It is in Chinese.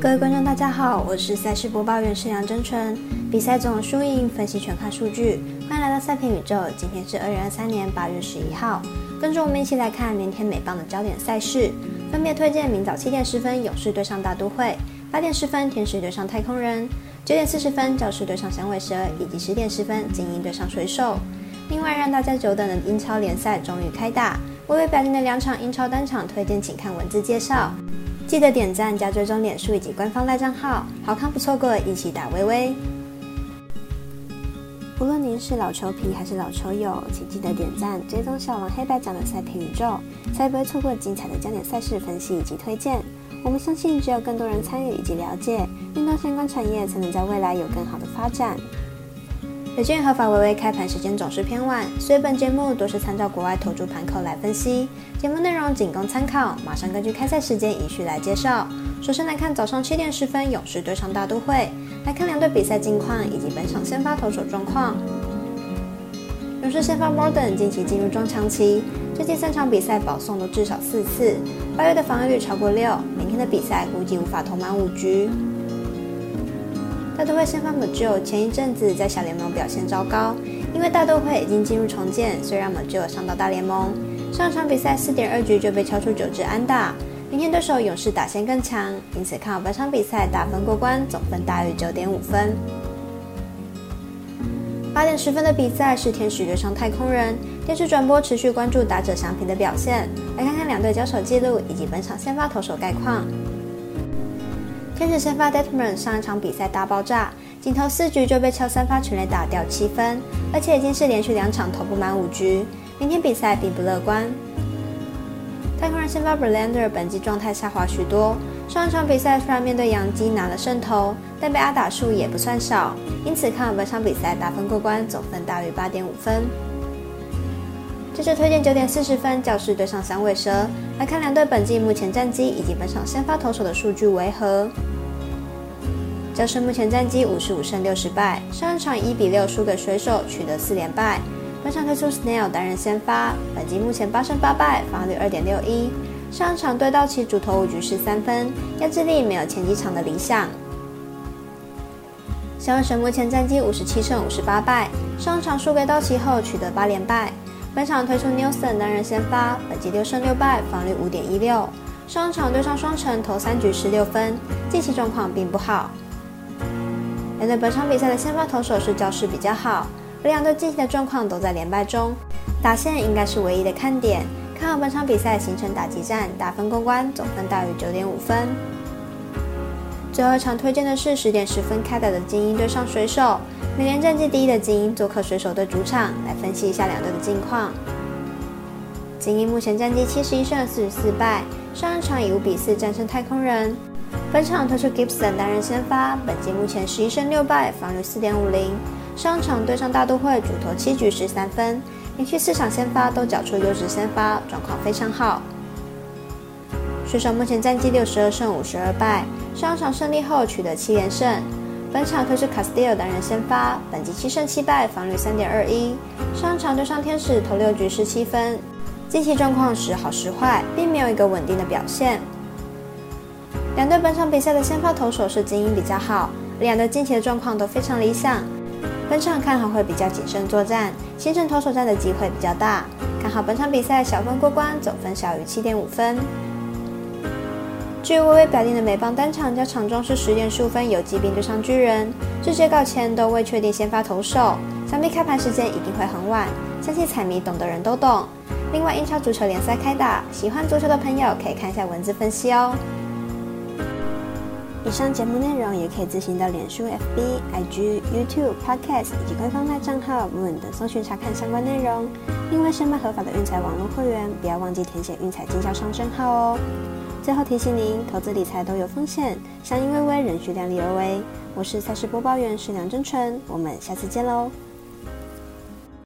各位观众，大家好，我是赛事播报员盛梁真纯。比赛总有输赢，分析全看数据。欢迎来到赛评宇宙，今天是二零二三年八月十一号。跟着我们一起来看明天美棒的焦点赛事，分别推荐明早七点十分勇士对上大都会，八点十分天使对上太空人，九点四十分教士对上响尾蛇，以及十点十分精英对上水手。另外，让大家久等的英超联赛终于开打，微微表定的两场英超单场推荐，请看文字介绍。记得点赞加追踪脸书以及官方赖账号，好看不错过，一起打微微。无论您是老球皮还是老球友，请记得点赞追踪小王黑白奖的赛评宇宙，才不会错过精彩的焦点赛事分析以及推荐。我们相信，只有更多人参与以及了解运动相关产业，才能在未来有更好的发展。有鉴于合法微微开盘时间总是偏晚，所以本节目都是参照国外投注盘口来分析，节目内容仅供参考。马上根据开赛时间依序来介绍。首先来看早上七点十分勇士对上大都会，来看两队比赛近况以及本场先发投手状况。勇士先发 Morden 近期进入撞墙期，最近三场比赛保送都至少四次，八月的防御率超过六，明天的比赛估计无法投满五局。大都会先发 Majo 前一阵子在小联盟表现糟糕，因为大都会已经进入重建，所以让 Majo 上到大联盟。上场比赛四点二局就被敲出九支安打。明天对手勇士打线更强，因此看好本场比赛打分过关，总分大于九点五分。八点十分的比赛是天使对上太空人，电视转播持续关注打者祥平的表现，来看看两队交手记录以及本场先发投手概况。天使先发 Detman 上一场比赛大爆炸，仅投四局就被敲三发全垒打掉七分，而且已经是连续两场投不满五局。明天比赛并不乐观。太空人先发 Berlander 本季状态下滑许多，上一场比赛虽然面对洋基拿了胜投，但被阿打数也不算少，因此看好本场比赛打分过关，总分大于八点五分。接着推荐九点四十分教士对上响尾蛇，来看两队本季目前战绩以及本场先发投手的数据为何。教士目前战绩五十五胜六十败，上一场一比六输给水手，取得四连败。本场推出 Snail 担任先发，本季目前八胜八败，防御率二点六一。上一场对道奇主投五局失三分，压制力没有前几场的理想。响尾蛇目前战绩五十七胜五十八败，上一场输给道奇后取得八连败。本场推出 Newson 担任先发，本季六胜六败，防率五点一六。上场对上双城投三局失六分，近期状况并不好。两队本场比赛的先发投手是教士比较好，而两队近期的状况都在连败中，打线应该是唯一的看点。看好本场比赛形成打击战，打分过关，总分大于九点五分。最后一场推荐的是十点十分开打的精英对上水手。美联战绩第一的精英做客水手队主场，来分析一下两队的近况。精英目前战绩七十一胜四十四败，上一场以五比四战胜太空人。本场推出 Gibson 担任先发，本季目前十一胜六败，防御四点五零。上场对上大都会主投七局十三分，连续四场先发都缴出优质先发，状况非常好。水手目前战绩六十二胜五十二败，上场胜利后取得七连胜。本场可是 Castillo 担任先发，本季七胜七败，防率三点二一。上场对上天使投六局失七分，近期状况时好时坏，并没有一个稳定的表现。两队本场比赛的先发投手是精英比较好，两队近期的状况都非常理想。本场看好会比较谨慎作战，新胜投手战的机会比较大。看好本场比赛小分过关，总分小于七点五分。据微微表定的美邦单场，加场中是十点十五分，有骑兵对上巨人。这些稿前都未确定先发投手，想必开盘时间一定会很晚。相信彩迷懂的人都懂。另外，英超足球联赛开打，喜欢足球的朋友可以看一下文字分析哦。以上节目内容也可以自行到脸书、FB、IG、YouTube、Podcast 以及官方麦账号 Moon 等搜寻查看相关内容。另外，申办合法的运彩网络会员，不要忘记填写运彩经销商证号哦。最后提醒您，投资理财都有风险，相依微微，仍需量力而为。我是赛事播报员，是梁真纯，我们下次见喽。